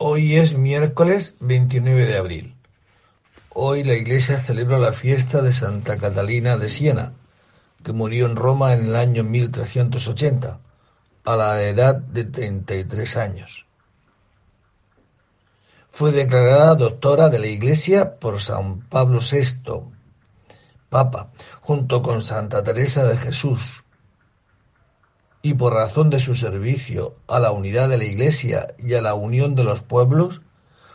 Hoy es miércoles 29 de abril. Hoy la Iglesia celebra la fiesta de Santa Catalina de Siena, que murió en Roma en el año 1380, a la edad de 33 años. Fue declarada doctora de la Iglesia por San Pablo VI, Papa, junto con Santa Teresa de Jesús, y por razón de su servicio a la unidad de la Iglesia y a la unión de los pueblos,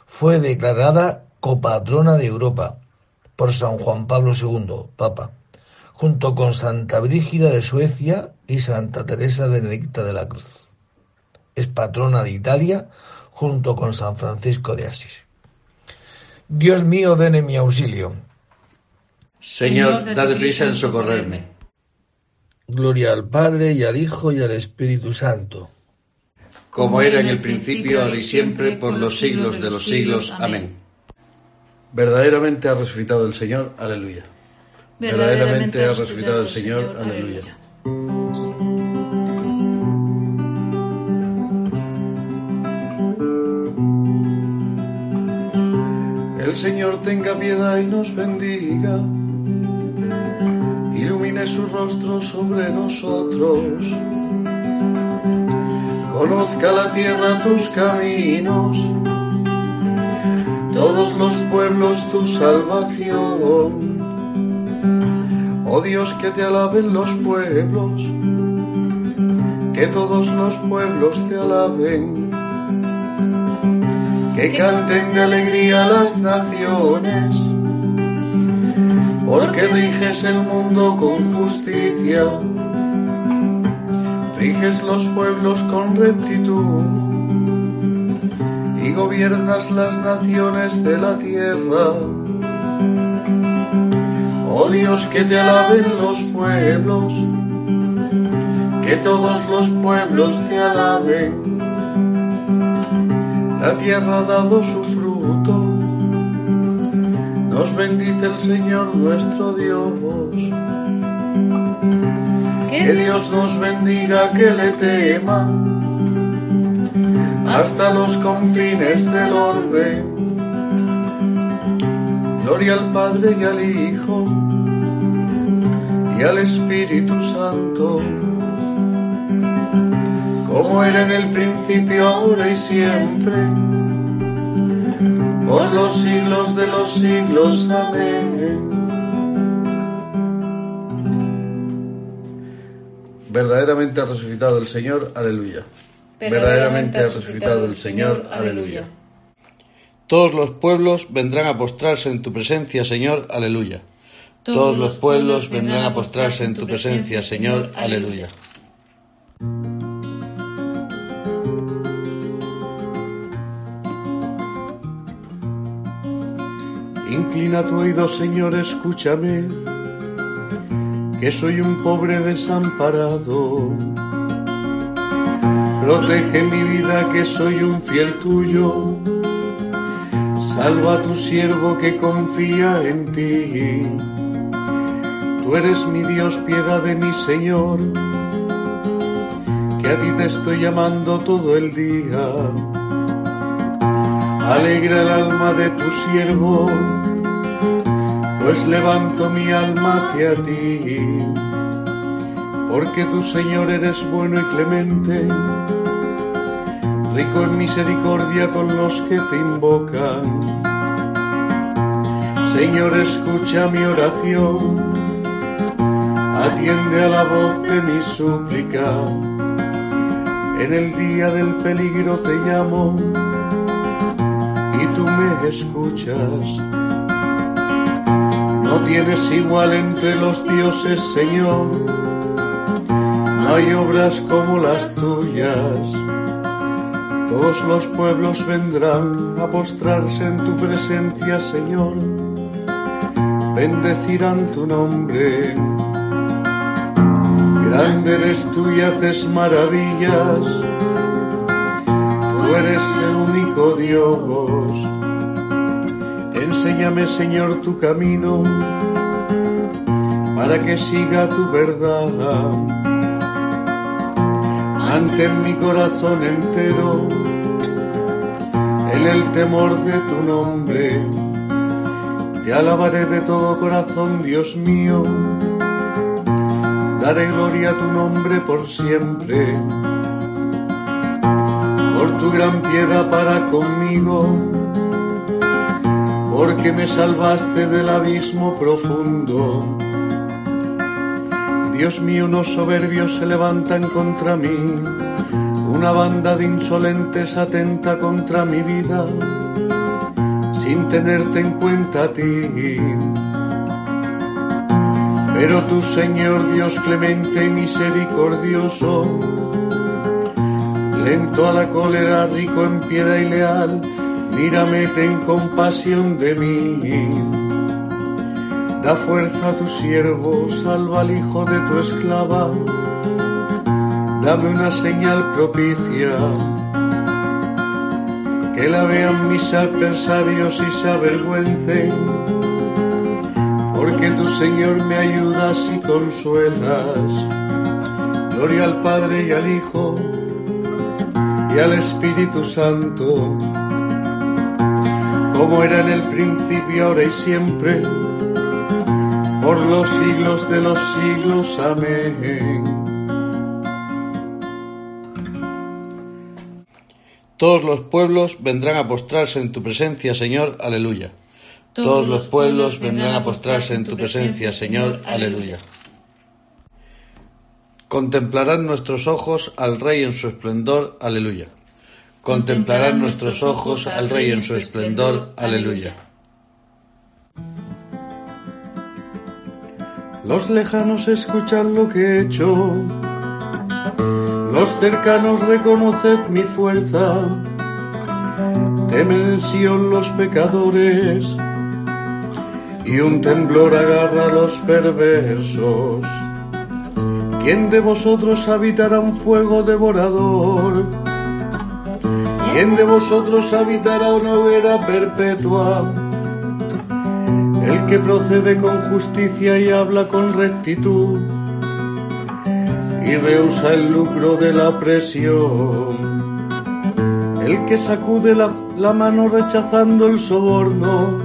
fue declarada copatrona de Europa por San Juan Pablo II, Papa, junto con Santa Brígida de Suecia y Santa Teresa Benedicta de la Cruz. Es patrona de Italia junto con San Francisco de Asís. Dios mío, ven en mi auxilio. Señor, dad prisa en socorrerme. Gloria al Padre y al Hijo y al Espíritu Santo. Como era en el principio, ahora y siempre, por los siglos de los siglos. Amén. Verdaderamente ha resucitado el Señor. Aleluya. Verdaderamente ha resucitado el Señor. Aleluya. El Señor tenga piedad y nos bendiga ilumine su rostro sobre nosotros. Conozca la tierra tus caminos, todos los pueblos tu salvación. Oh Dios, que te alaben los pueblos, que todos los pueblos te alaben. Que canten de alegría las naciones porque riges el mundo con justicia, riges los pueblos con rectitud y gobiernas las naciones de la tierra. Oh Dios, que te alaben los pueblos, que todos los pueblos te alaben. La tierra ha dado su fruto nos bendice el Señor nuestro Dios. Que Dios nos bendiga, que le tema hasta los confines del orbe. Gloria al Padre y al Hijo y al Espíritu Santo, como era en el principio, ahora y siempre por los siglos de los siglos. Amén. Verdaderamente ha resucitado el Señor, aleluya. Verdaderamente ha resucitado el Señor, aleluya. Todos los pueblos vendrán a postrarse en tu presencia, Señor, aleluya. Todos los pueblos vendrán a postrarse en tu presencia, Señor, aleluya. Inclina tu oído, Señor, escúchame, que soy un pobre desamparado. Protege mi vida, que soy un fiel tuyo. Salva a tu siervo que confía en ti. Tú eres mi Dios, piedad de mi Señor, que a ti te estoy llamando todo el día. Alegra el alma de tu siervo pues levanto mi alma hacia ti, porque tu Señor eres bueno y clemente, rico en misericordia con los que te invocan. Señor, escucha mi oración, atiende a la voz de mi súplica. En el día del peligro te llamo y tú me escuchas no tienes igual entre los dioses, Señor. No hay obras como las tuyas. Todos los pueblos vendrán a postrarse en tu presencia, Señor. Bendecirán tu nombre. Grande eres tú y haces maravillas. Tú eres el único Dios Enséñame, Señor, tu camino para que siga tu verdad. Mantén mi corazón entero en el temor de tu nombre. Te alabaré de todo corazón, Dios mío. Daré gloria a tu nombre por siempre. Por tu gran piedad para conmigo. Porque me salvaste del abismo profundo. Dios mío, unos soberbios se levantan contra mí una banda de insolentes atenta contra mi vida, sin tenerte en cuenta a ti. Pero tú, Señor Dios clemente y misericordioso, lento a la cólera, rico en piedad y leal, mírame, ten compasión de mí. Da fuerza a tu siervo, salva al hijo de tu esclava dame una señal propicia, que la vean mis adversarios y se avergüencen, porque tu Señor me ayudas y consuelas. Gloria al Padre y al Hijo y al Espíritu Santo, como era en el principio, ahora y siempre, por los siglos de los siglos. Amén. Todos los pueblos vendrán a postrarse en tu presencia, Señor. Aleluya. Todos los pueblos vendrán a postrarse en tu presencia, Señor. Aleluya. Contemplarán nuestros ojos al Rey en su esplendor. Aleluya. Contemplarán nuestros ojos al Rey en su esplendor. Aleluya. Los lejanos escuchan lo que he hecho los cercanos reconoced mi fuerza, temen Sion los pecadores, y un temblor agarra a los perversos. ¿Quién de vosotros habitará un fuego devorador? ¿Quién de vosotros habitará una hoguera perpetua? El que procede con justicia y habla con rectitud y rehúsa el lucro de la presión. El que sacude la, mano rechazando el soborno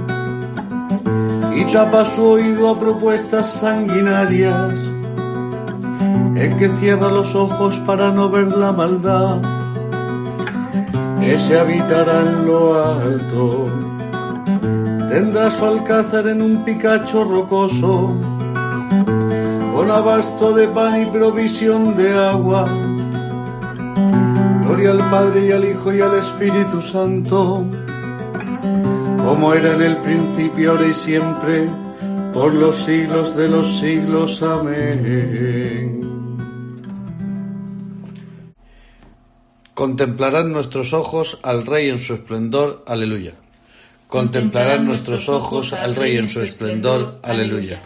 y tapa su oído a propuestas sanguinarias. El que cierra los ojos para no ver la maldad, ese habitará en lo alto. Tendrá su alcázar en un picacho rocoso con abasto de pan y provisión de agua. Gloria al Padre y al Hijo y al Espíritu Santo, como era en el principio, ahora y siempre, por los siglos de los siglos. Amén. Contemplarán nuestros ojos al Rey en su esplendor. Aleluya. Contemplarán nuestros ojos al Rey en su esplendor. Aleluya.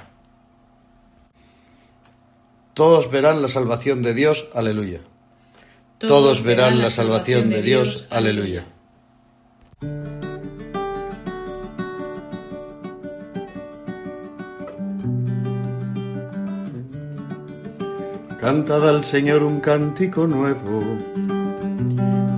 Todos verán la salvación de Dios, aleluya. Todos verán la salvación de Dios, aleluya. Cantad al Señor un cántico nuevo,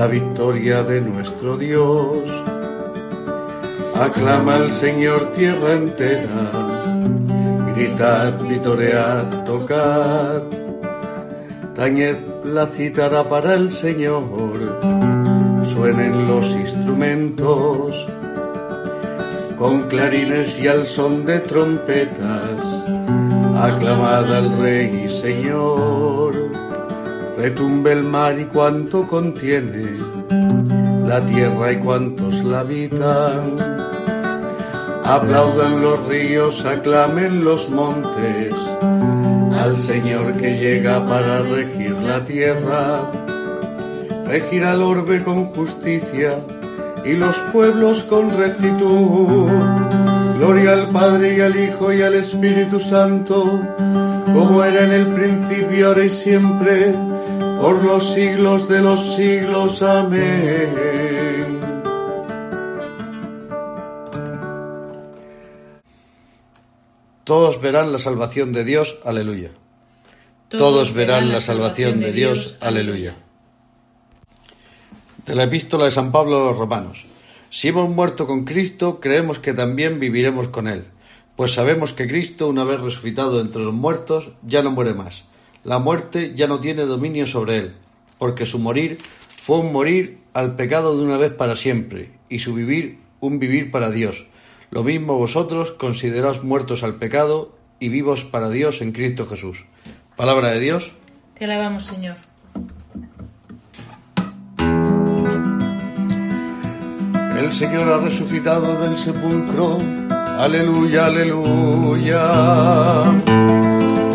la victoria de nuestro Dios. Aclama al Señor tierra entera. Gritad, vitoread, tocad, tañed la cítara para el Señor, suenen los instrumentos, con clarines y al son de trompetas, aclamad al Rey y Señor, retumbe el mar y cuanto contiene, la tierra y cuantos la habitan Aplaudan los ríos, aclamen los montes al Señor que llega para regir la tierra. Regirá el orbe con justicia, y los pueblos con rectitud. Gloria al Padre y al Hijo y al Espíritu Santo, como era en el principio, ahora y siempre, por los siglos de los siglos. Amén. Todos verán la salvación de Dios. Aleluya. Todos verán la salvación de Dios. Aleluya. De la epístola de San Pablo a los romanos. Si hemos muerto con Cristo, creemos que también viviremos con Él, pues sabemos que Cristo, una vez resucitado entre los muertos, ya no muere más. La muerte ya no tiene dominio sobre Él, porque su morir fue un morir al pecado de una vez para siempre, y su vivir un vivir para Dios. Lo mismo vosotros consideraos muertos al pecado y vivos para Dios en Cristo Jesús. Palabra de Dios. Te alabamos, Señor. El Señor ha resucitado del sepulcro. Aleluya, aleluya.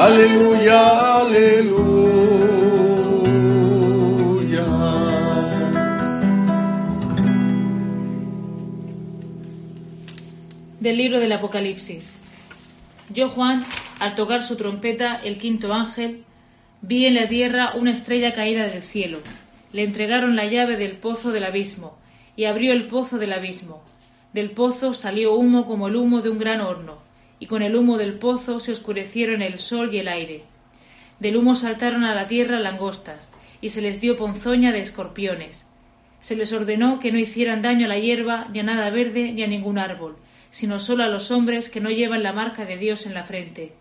Aleluya, aleluya. Del libro del Apocalipsis. Yo, Juan, al tocar su trompeta, el quinto ángel, vi en la tierra una estrella caída del cielo. Le entregaron la llave del pozo del abismo y abrió el pozo del abismo. Del pozo salió humo como el humo de un gran horno, y con el humo del pozo se oscurecieron el sol y el aire. Del humo saltaron a la tierra langostas, y se les dio ponzoña de escorpiones. Se les ordenó que no hicieran daño a la hierba, ni a nada verde, ni a ningún árbol, sino solo a los hombres que no llevan la marca de Dios en la frente.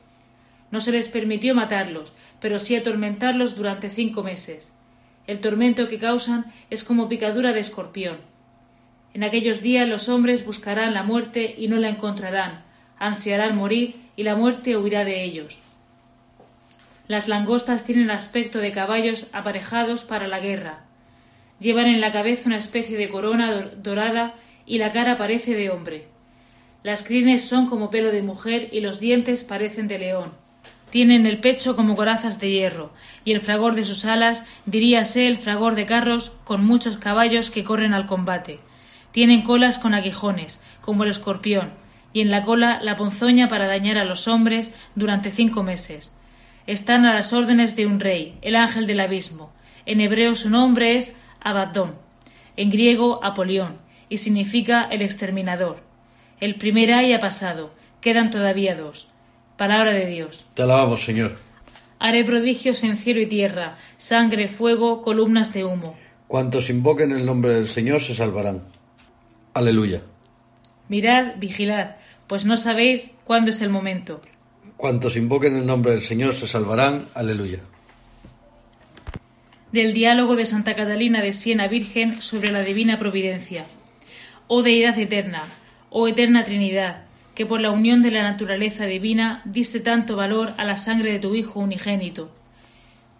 No se les permitió matarlos, pero sí atormentarlos durante cinco meses. El tormento que causan es como picadura de escorpión. En aquellos días los hombres buscarán la muerte y no la encontrarán, ansiarán morir y la muerte huirá de ellos. Las langostas tienen aspecto de caballos aparejados para la guerra. Llevan en la cabeza una especie de corona dorada y la cara parece de hombre. Las crines son como pelo de mujer y los dientes parecen de león. Tienen el pecho como corazas de hierro, y el fragor de sus alas diríase el fragor de carros con muchos caballos que corren al combate. Tienen colas con aguijones, como el escorpión, y en la cola la ponzoña para dañar a los hombres durante cinco meses. Están a las órdenes de un rey, el ángel del abismo. En hebreo su nombre es Abaddón, en griego Apolión, y significa el exterminador. El primer ay ha pasado, quedan todavía dos. Palabra de Dios. Te alabamos, Señor. Haré prodigios en cielo y tierra, sangre, fuego, columnas de humo. Cuantos invoquen el nombre del Señor se salvarán. Aleluya. Mirad, vigilad, pues no sabéis cuándo es el momento. Cuantos invoquen el nombre del Señor se salvarán. Aleluya. Del diálogo de Santa Catalina de Siena Virgen sobre la divina providencia. Oh Deidad eterna, oh eterna Trinidad, que por la unión de la naturaleza divina diste tanto valor a la sangre de tu Hijo unigénito.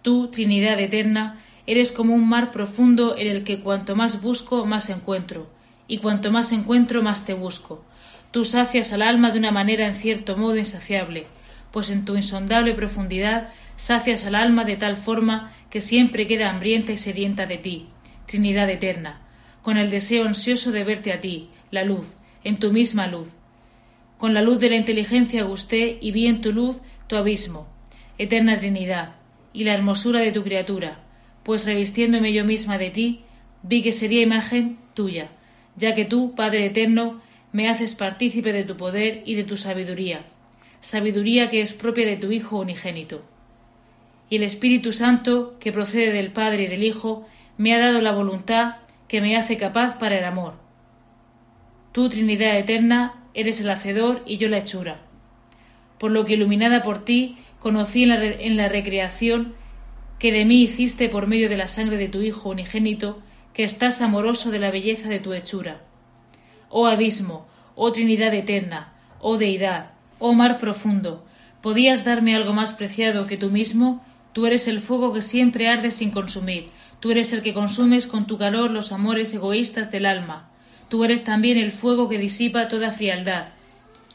Tú, Trinidad eterna, eres como un mar profundo en el que cuanto más busco, más encuentro y cuanto más encuentro, más te busco. Tú sacias al alma de una manera en cierto modo insaciable, pues en tu insondable profundidad sacias al alma de tal forma que siempre queda hambrienta y sedienta de ti, Trinidad eterna, con el deseo ansioso de verte a ti, la luz, en tu misma luz. Con la luz de la inteligencia gusté y vi en tu luz tu abismo, eterna Trinidad, y la hermosura de tu criatura, pues revistiéndome yo misma de ti, vi que sería imagen tuya, ya que tú, Padre Eterno, me haces partícipe de tu poder y de tu sabiduría, sabiduría que es propia de tu Hijo unigénito. Y el Espíritu Santo, que procede del Padre y del Hijo, me ha dado la voluntad que me hace capaz para el amor. Tú, Trinidad Eterna, eres el hacedor y yo la hechura. Por lo que iluminada por ti, conocí en la, en la recreación que de mí hiciste por medio de la sangre de tu Hijo unigénito que estás amoroso de la belleza de tu hechura. Oh abismo, oh Trinidad eterna, oh deidad, oh mar profundo, ¿podías darme algo más preciado que tú mismo? Tú eres el fuego que siempre arde sin consumir, tú eres el que consumes con tu calor los amores egoístas del alma, tú eres también el fuego que disipa toda frialdad,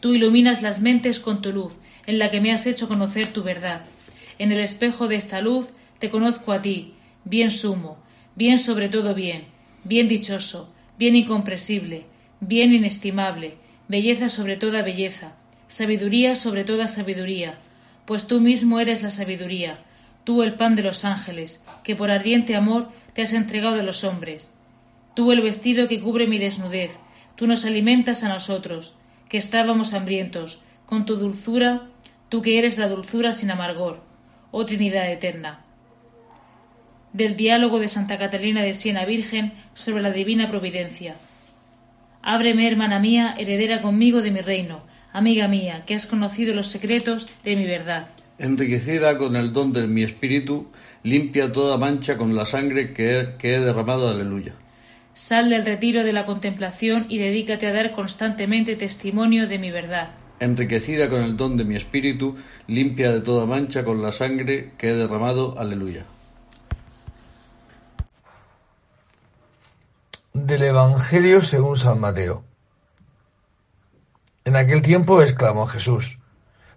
tú iluminas las mentes con tu luz, en la que me has hecho conocer tu verdad. En el espejo de esta luz te conozco a ti, bien sumo, bien sobre todo bien, bien dichoso, bien incomprensible, bien inestimable, belleza sobre toda belleza, sabiduría sobre toda sabiduría, pues tú mismo eres la sabiduría, tú el pan de los ángeles, que por ardiente amor te has entregado a los hombres, tú el vestido que cubre mi desnudez, tú nos alimentas a nosotros, que estábamos hambrientos, con tu dulzura, tú que eres la dulzura sin amargor, oh Trinidad eterna. Del diálogo de Santa Catalina de Siena Virgen sobre la divina providencia. Ábreme, hermana mía, heredera conmigo de mi reino, amiga mía, que has conocido los secretos de mi verdad. Enriquecida con el don de mi espíritu, limpia toda mancha con la sangre que he, que he derramado, aleluya. Sal del retiro de la contemplación y dedícate a dar constantemente testimonio de mi verdad. Enriquecida con el don de mi espíritu, limpia de toda mancha con la sangre que he derramado, aleluya. Del Evangelio según San Mateo. En aquel tiempo exclamó Jesús,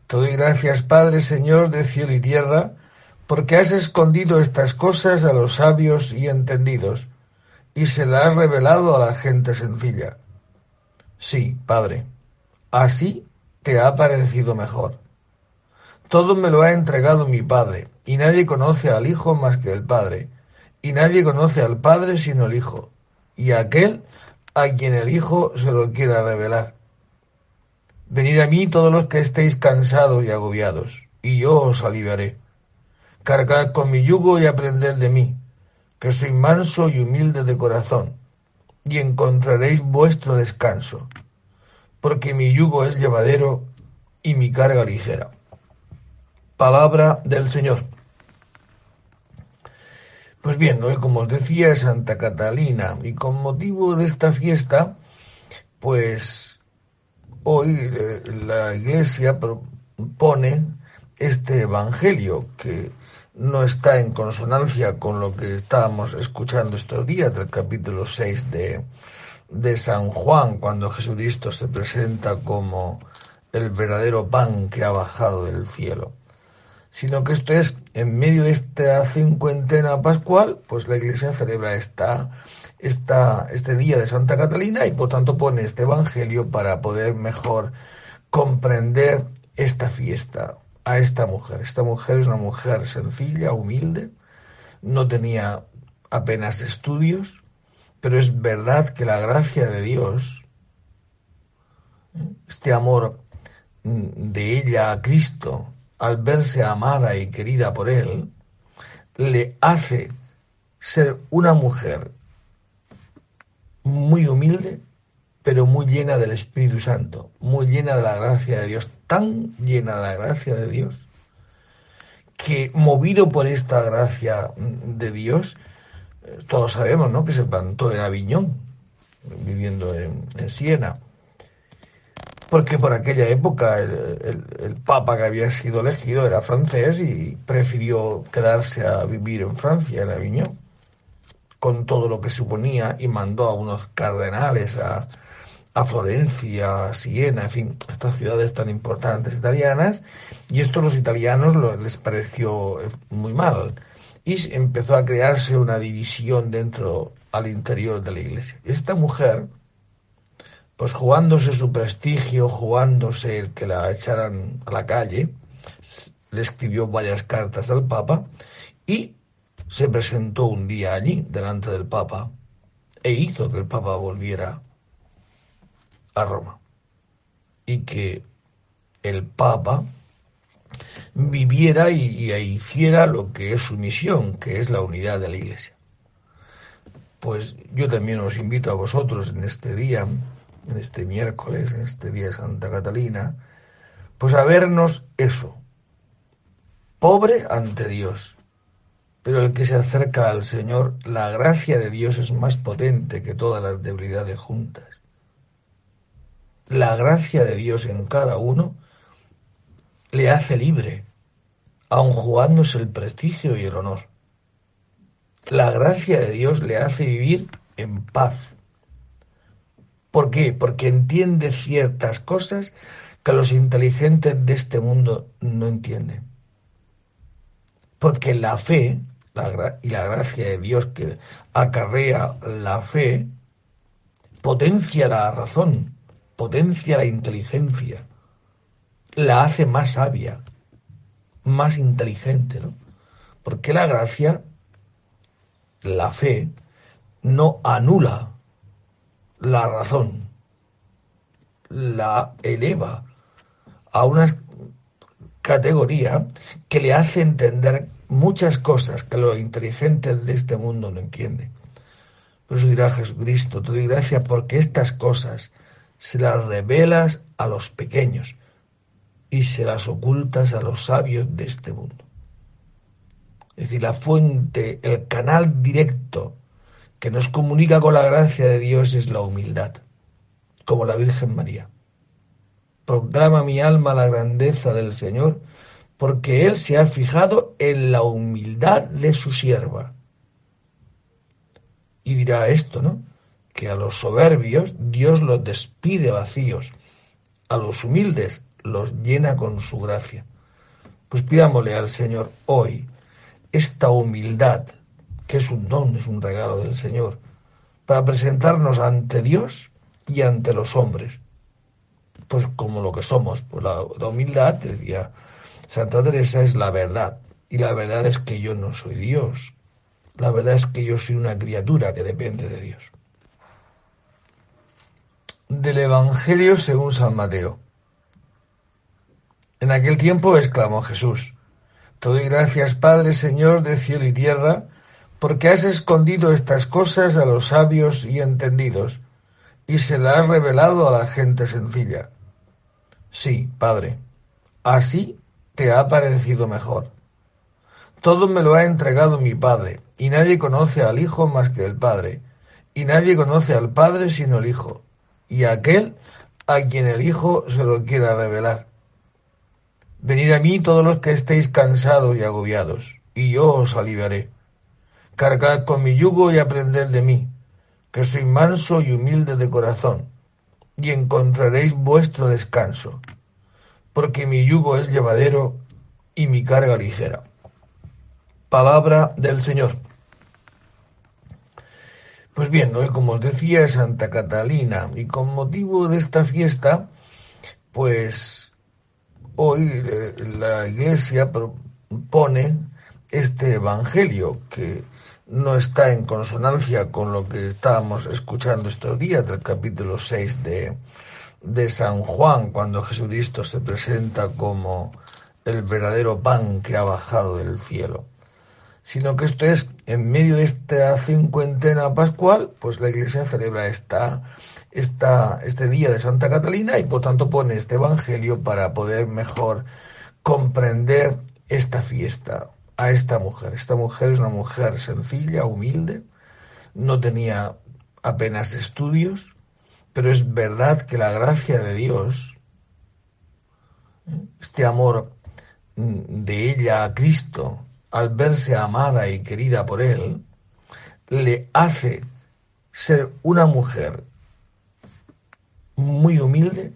Te doy gracias, Padre, Señor de cielo y tierra, porque has escondido estas cosas a los sabios y entendidos, y se las has revelado a la gente sencilla. Sí, Padre, así te ha parecido mejor. Todo me lo ha entregado mi Padre, y nadie conoce al Hijo más que el Padre, y nadie conoce al Padre sino el Hijo y aquel a quien el Hijo se lo quiera revelar. Venid a mí todos los que estéis cansados y agobiados, y yo os aliviaré. Cargad con mi yugo y aprended de mí, que soy manso y humilde de corazón, y encontraréis vuestro descanso, porque mi yugo es llevadero y mi carga ligera. Palabra del Señor. Pues bien, hoy como os decía Santa Catalina y con motivo de esta fiesta, pues hoy eh, la Iglesia propone este Evangelio que no está en consonancia con lo que estábamos escuchando estos días del capítulo 6 de, de San Juan, cuando Jesucristo se presenta como el verdadero pan que ha bajado del cielo sino que esto es en medio de esta cincuentena pascual, pues la Iglesia celebra esta, esta, este día de Santa Catalina y por tanto pone este Evangelio para poder mejor comprender esta fiesta a esta mujer. Esta mujer es una mujer sencilla, humilde, no tenía apenas estudios, pero es verdad que la gracia de Dios, este amor de ella a Cristo, al verse amada y querida por él, le hace ser una mujer muy humilde, pero muy llena del Espíritu Santo, muy llena de la gracia de Dios, tan llena de la gracia de Dios, que movido por esta gracia de Dios, todos sabemos ¿no? que se plantó en Aviñón, viviendo en, en Siena, porque por aquella época el, papa que había sido elegido era francés y prefirió quedarse a vivir en Francia, en Aviñón, con todo lo que suponía, y mandó a unos cardenales a, a Florencia, a Siena, en fin, estas ciudades tan importantes italianas, y esto a los italianos les pareció muy mal, y empezó a crearse una división dentro, al interior de la iglesia. Esta mujer, pues jugándose su prestigio, jugándose el que la echaran a la calle, le escribió varias cartas al Papa y se presentó un día allí, delante del Papa, e hizo que el Papa volviera a Roma. Y que el Papa viviera y, y, hiciera lo que es su misión, que es la unidad de la Iglesia. Pues yo también os invito a vosotros en este día este miércoles, este día de Santa Catalina, pues a vernos eso, pobres ante Dios, Pero el que se acerca al Señor, la gracia de Dios es más potente que todas las debilidades juntas. La gracia de Dios en cada uno le hace libre, aun jugándose el prestigio y el honor. La gracia de Dios le hace vivir en paz. ¿Por qué? Porque entiende ciertas cosas que los inteligentes de este mundo no entienden. Porque la fe y la gracia de Dios que acarrea la fe potencia la razón, potencia la inteligencia, la hace más sabia, más inteligente, ¿no? Porque la gracia, la fe, no anula la razón, la eleva a una categoría que le hace entender muchas cosas que los inteligentes de este mundo no entienden. Por eso dirá Jesucristo, te doy gracias porque estas cosas se las revelas a los pequeños y se las ocultas a los sabios de este mundo. Es decir, la fuente, el canal directo que nos comunica con la gracia de Dios es la humildad, como la Virgen María. Proclama mi alma la grandeza del Señor, porque Él se ha fijado en la humildad de su sierva. Y dirá esto, ¿no? Que a los soberbios Dios los despide vacíos, a los humildes los llena con su gracia. Pues pidámosle al Señor hoy esta humildad, que es un don, es un regalo del Señor, para presentarnos ante Dios y ante los hombres, pues como lo que somos, pues la, humildad, decía Santa Teresa, es la verdad, y la verdad es que yo no soy Dios, la verdad es que yo soy una criatura que depende de Dios. Del Evangelio según San Mateo. En aquel tiempo exclamó Jesús, Te doy gracias, Padre, Señor de cielo y tierra, porque has escondido estas cosas a los sabios y entendidos, y se las has revelado a la gente sencilla. Sí, Padre, así te ha parecido mejor. Todo me lo ha entregado mi Padre, y nadie conoce al Hijo más que el Padre, y nadie conoce al Padre sino el Hijo, y aquel a quien el Hijo se lo quiera revelar. Venid a mí todos los que estéis cansados y agobiados, y yo os aliviaré. Cargad con mi yugo y aprended de mí, que soy manso y humilde de corazón, y encontraréis vuestro descanso, porque mi yugo es llevadero y mi carga ligera. Palabra del Señor. Pues bien, hoy como os decía Santa Catalina y con motivo de esta fiesta, pues hoy eh, la Iglesia propone este Evangelio que no está en consonancia con lo que estábamos escuchando estos días del capítulo 6 de, de San Juan, cuando Jesucristo se presenta como el verdadero pan que ha bajado del cielo, sino que esto es en medio de esta cincuentena pascual, pues la Iglesia celebra esta, esta, este día de Santa Catalina y por tanto pone este Evangelio para poder mejor comprender esta fiesta a esta mujer. Esta mujer es una mujer sencilla, humilde, no tenía apenas estudios, pero es verdad que la gracia de Dios, este amor de ella a Cristo, al verse amada y querida por Él, le hace ser una mujer muy humilde,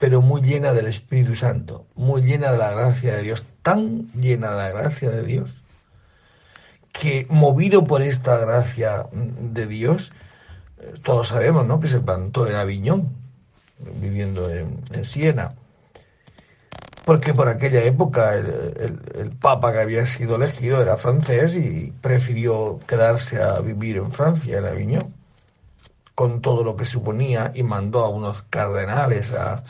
pero muy llena del Espíritu Santo, muy llena de la gracia de Dios, tan llena de la gracia de Dios, que movido por esta gracia de Dios, todos sabemos ¿no? que se plantó en Aviñón, viviendo en, Siena, porque por aquella época el, papa que había sido elegido era francés y prefirió quedarse a vivir en Francia, en Aviñón, con todo lo que suponía, y mandó a unos cardenales a,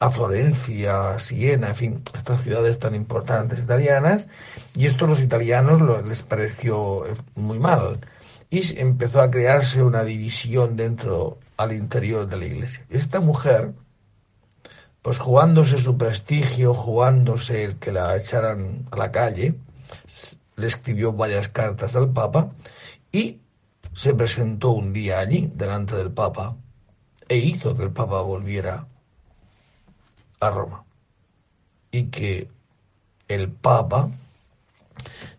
a Florencia, a Siena, en fin, estas ciudades tan importantes italianas, y esto a los italianos les pareció muy mal y empezó a crearse una división dentro al interior de la iglesia. Esta mujer, pues jugándose su prestigio, jugándose el que la echaran a la calle, le escribió varias cartas al Papa y se presentó un día allí delante del Papa e hizo que el Papa volviera a Roma y que el Papa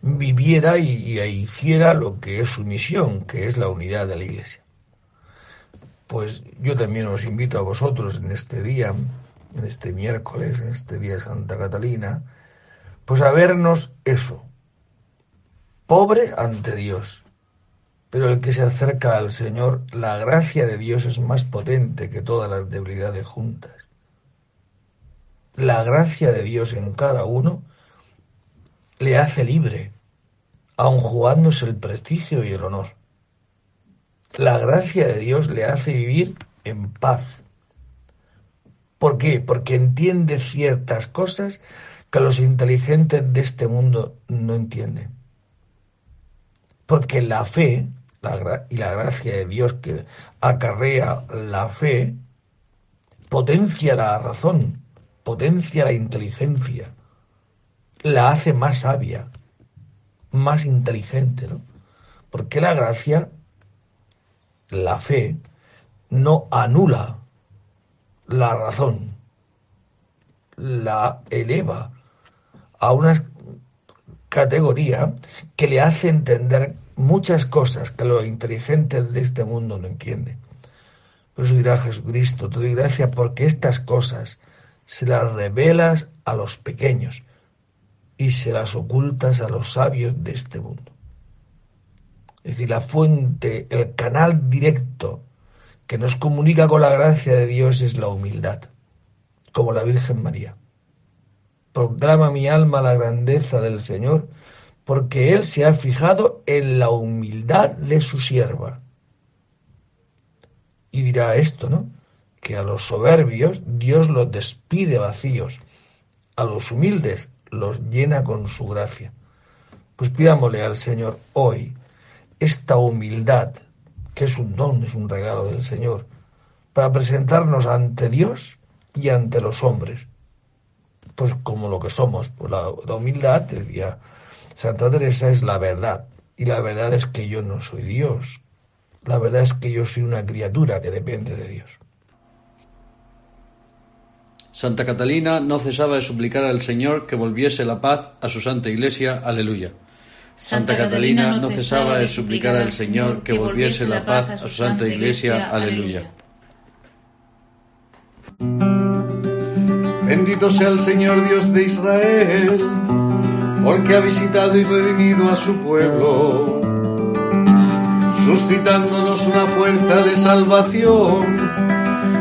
viviera y, hiciera lo que es su misión, que es la unidad de la Iglesia. Pues yo también os invito a vosotros en este día, en este miércoles, en este día de Santa Catalina, pues a vernos eso, pobres ante Dios. Pero el que se acerca al Señor, la gracia de Dios es más potente que todas las debilidades juntas. La gracia de Dios en cada uno le hace libre, aun jugándose el prestigio y el honor. La gracia de Dios le hace vivir en paz. ¿Por qué? Porque entiende ciertas cosas que los inteligentes de este mundo no entienden. Porque la fe y la gracia de Dios que acarrea la fe potencia la razón, potencia la inteligencia, la hace más sabia, más inteligente, ¿no? Porque la gracia, la fe, no anula la razón, la eleva a una categoría que le hace entender muchas cosas que los inteligentes de este mundo no entienden. Por eso dirá Jesucristo, te doy gracias porque estas cosas se las revelas a los pequeños y se las ocultas a los sabios de este mundo. Es decir, la fuente, el canal directo que nos comunica con la gracia de Dios es la humildad, como la Virgen María. Proclama mi alma la grandeza del Señor, porque Él se ha fijado en la humildad de su sierva. Y dirá esto, ¿no? Que a los soberbios Dios los despide vacíos, a los humildes los llena con su gracia. Pues pidámosle al Señor hoy esta humildad, que es un don, es un regalo del Señor, para presentarnos ante Dios y ante los hombres, pues como lo que somos. Pues la, la humildad, decía Santa Teresa, es la verdad. Y la verdad es que yo no soy Dios. La verdad es que yo soy una criatura que depende de Dios. Santa Catalina no cesaba de suplicar al Señor que volviese la paz a su Santa Iglesia. Aleluya. Santa Catalina no cesaba de suplicar al Señor que volviese la paz a su Santa Iglesia. Aleluya. Bendito sea el Señor Dios de Israel, porque ha visitado y redimido a su pueblo, suscitándonos una fuerza de salvación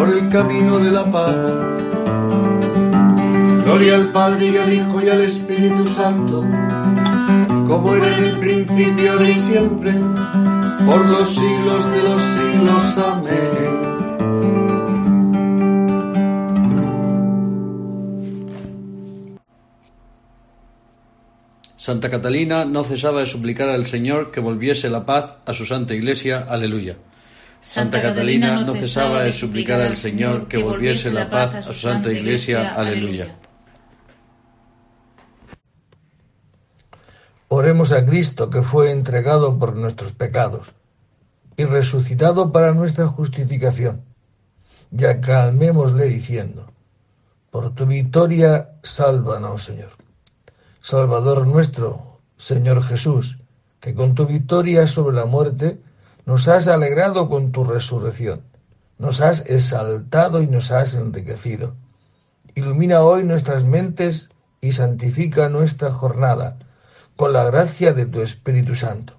por el camino de la paz. Gloria al Padre y al Hijo y al Espíritu Santo, como era en el principio, ahora y siempre, por los siglos de los siglos. Amén. Santa Catalina no cesaba de suplicar al Señor que volviese la paz a su Santa Iglesia. Aleluya. Santa Catalina no cesaba de suplicar al Señor que volviese la paz a su Santa Iglesia. Aleluya. Oremos a Cristo que fue entregado por nuestros pecados y resucitado para nuestra justificación. Ya calmémosle diciendo, por tu victoria, sálvanos, Señor. Salvador nuestro, Señor Jesús, que con tu victoria sobre la muerte nos has alegrado con tu resurrección, nos has exaltado y nos has enriquecido. Ilumina hoy nuestras mentes y santifica nuestra jornada con la gracia de tu Espíritu Santo.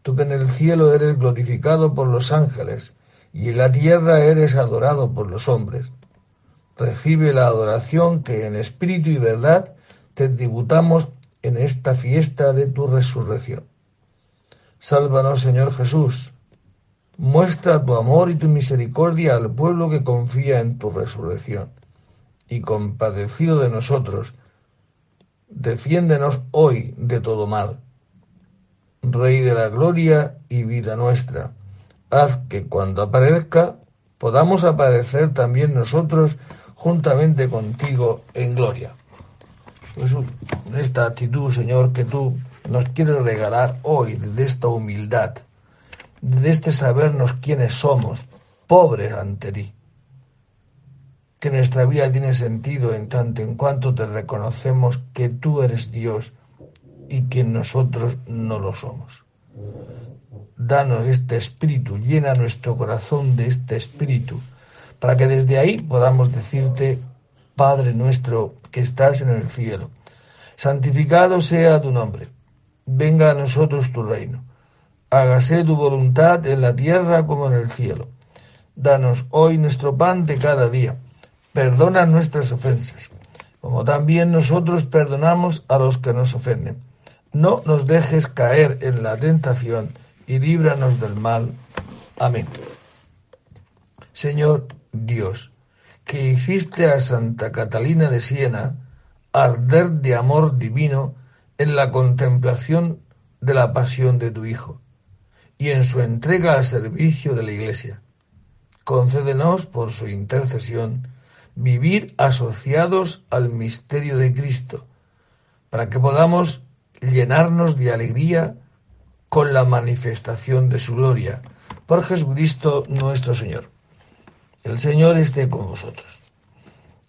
Tú que en el cielo eres glorificado por los ángeles y en la tierra eres adorado por los hombres, recibe la adoración que en espíritu y verdad te tributamos en esta fiesta de tu resurrección. Sálvanos, Señor Jesús. Muestra tu amor y tu misericordia al pueblo que confía en tu resurrección. Y compadecido de nosotros, defiéndenos hoy de todo mal. Rey de la gloria y vida nuestra, haz que cuando aparezca podamos aparecer también nosotros juntamente contigo en gloria. Pues esta actitud, Señor, que tú nos quieres regalar hoy, de esta humildad, de este sabernos quiénes somos, pobres ante ti que nuestra vida tiene sentido en tanto en cuanto te reconocemos que tú eres Dios y que nosotros no lo somos. Danos este espíritu, llena nuestro corazón de este espíritu, para que desde ahí podamos decirte, Padre nuestro que estás en el cielo, santificado sea tu nombre, venga a nosotros tu reino, hágase tu voluntad en la tierra como en el cielo. Danos hoy nuestro pan de cada día Perdona nuestras ofensas, como también nosotros perdonamos a los que nos ofenden. No nos dejes caer en la tentación y líbranos del mal. Amén. Señor Dios, que hiciste a Santa Catalina de Siena arder de amor divino en la contemplación de la pasión de tu Hijo y en su entrega al servicio de la Iglesia. Concédenos por su intercesión vivir asociados al misterio de Cristo, para que podamos llenarnos de alegría con la manifestación de su gloria, por Jesucristo nuestro Señor. El Señor esté con vosotros.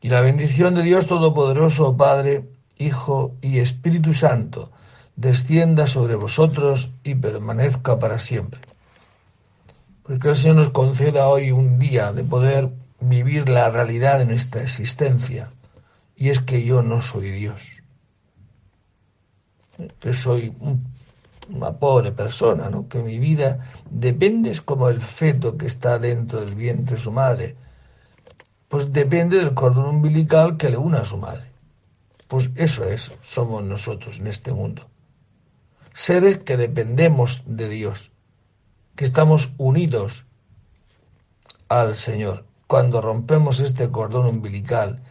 Y la bendición de Dios Todopoderoso, Padre, Hijo y Espíritu Santo, descienda sobre vosotros y permanezca para siempre. Porque el Señor nos conceda hoy un día de poder vivir la realidad de nuestra existencia. Y es que yo no soy Dios. Que soy una pobre persona, ¿no? Que mi vida depende, es como el feto que está dentro del vientre de su madre. Pues depende del cordón umbilical que le une a su madre. Pues eso es, somos nosotros en este mundo. Seres que dependemos de Dios, que estamos unidos al Señor cuando rompemos este cordón umbilical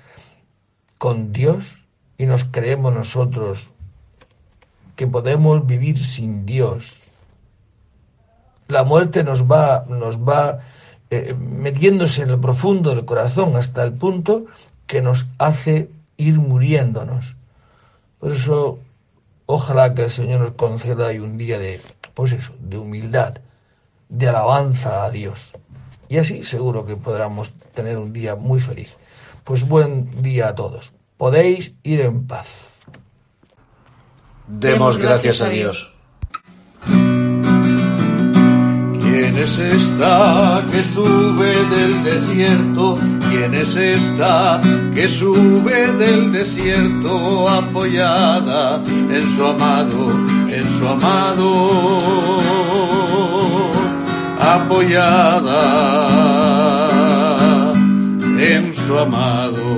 con Dios y nos creemos nosotros que podemos vivir sin Dios, la muerte nos va, nos va eh, metiéndose en el profundo del corazón hasta el punto que nos hace ir muriéndonos. Por eso, ojalá que el Señor nos conceda hoy un día de, pues eso, de humildad, de alabanza a Dios. Y así seguro que podremos tener un día muy feliz. Pues buen día a todos. Podéis ir en paz. Demos gracias a Dios. ¿Quién es esta que sube del desierto? ¿Quién es esta que sube del desierto apoyada en su amado, en su amado? apoyada en su amado.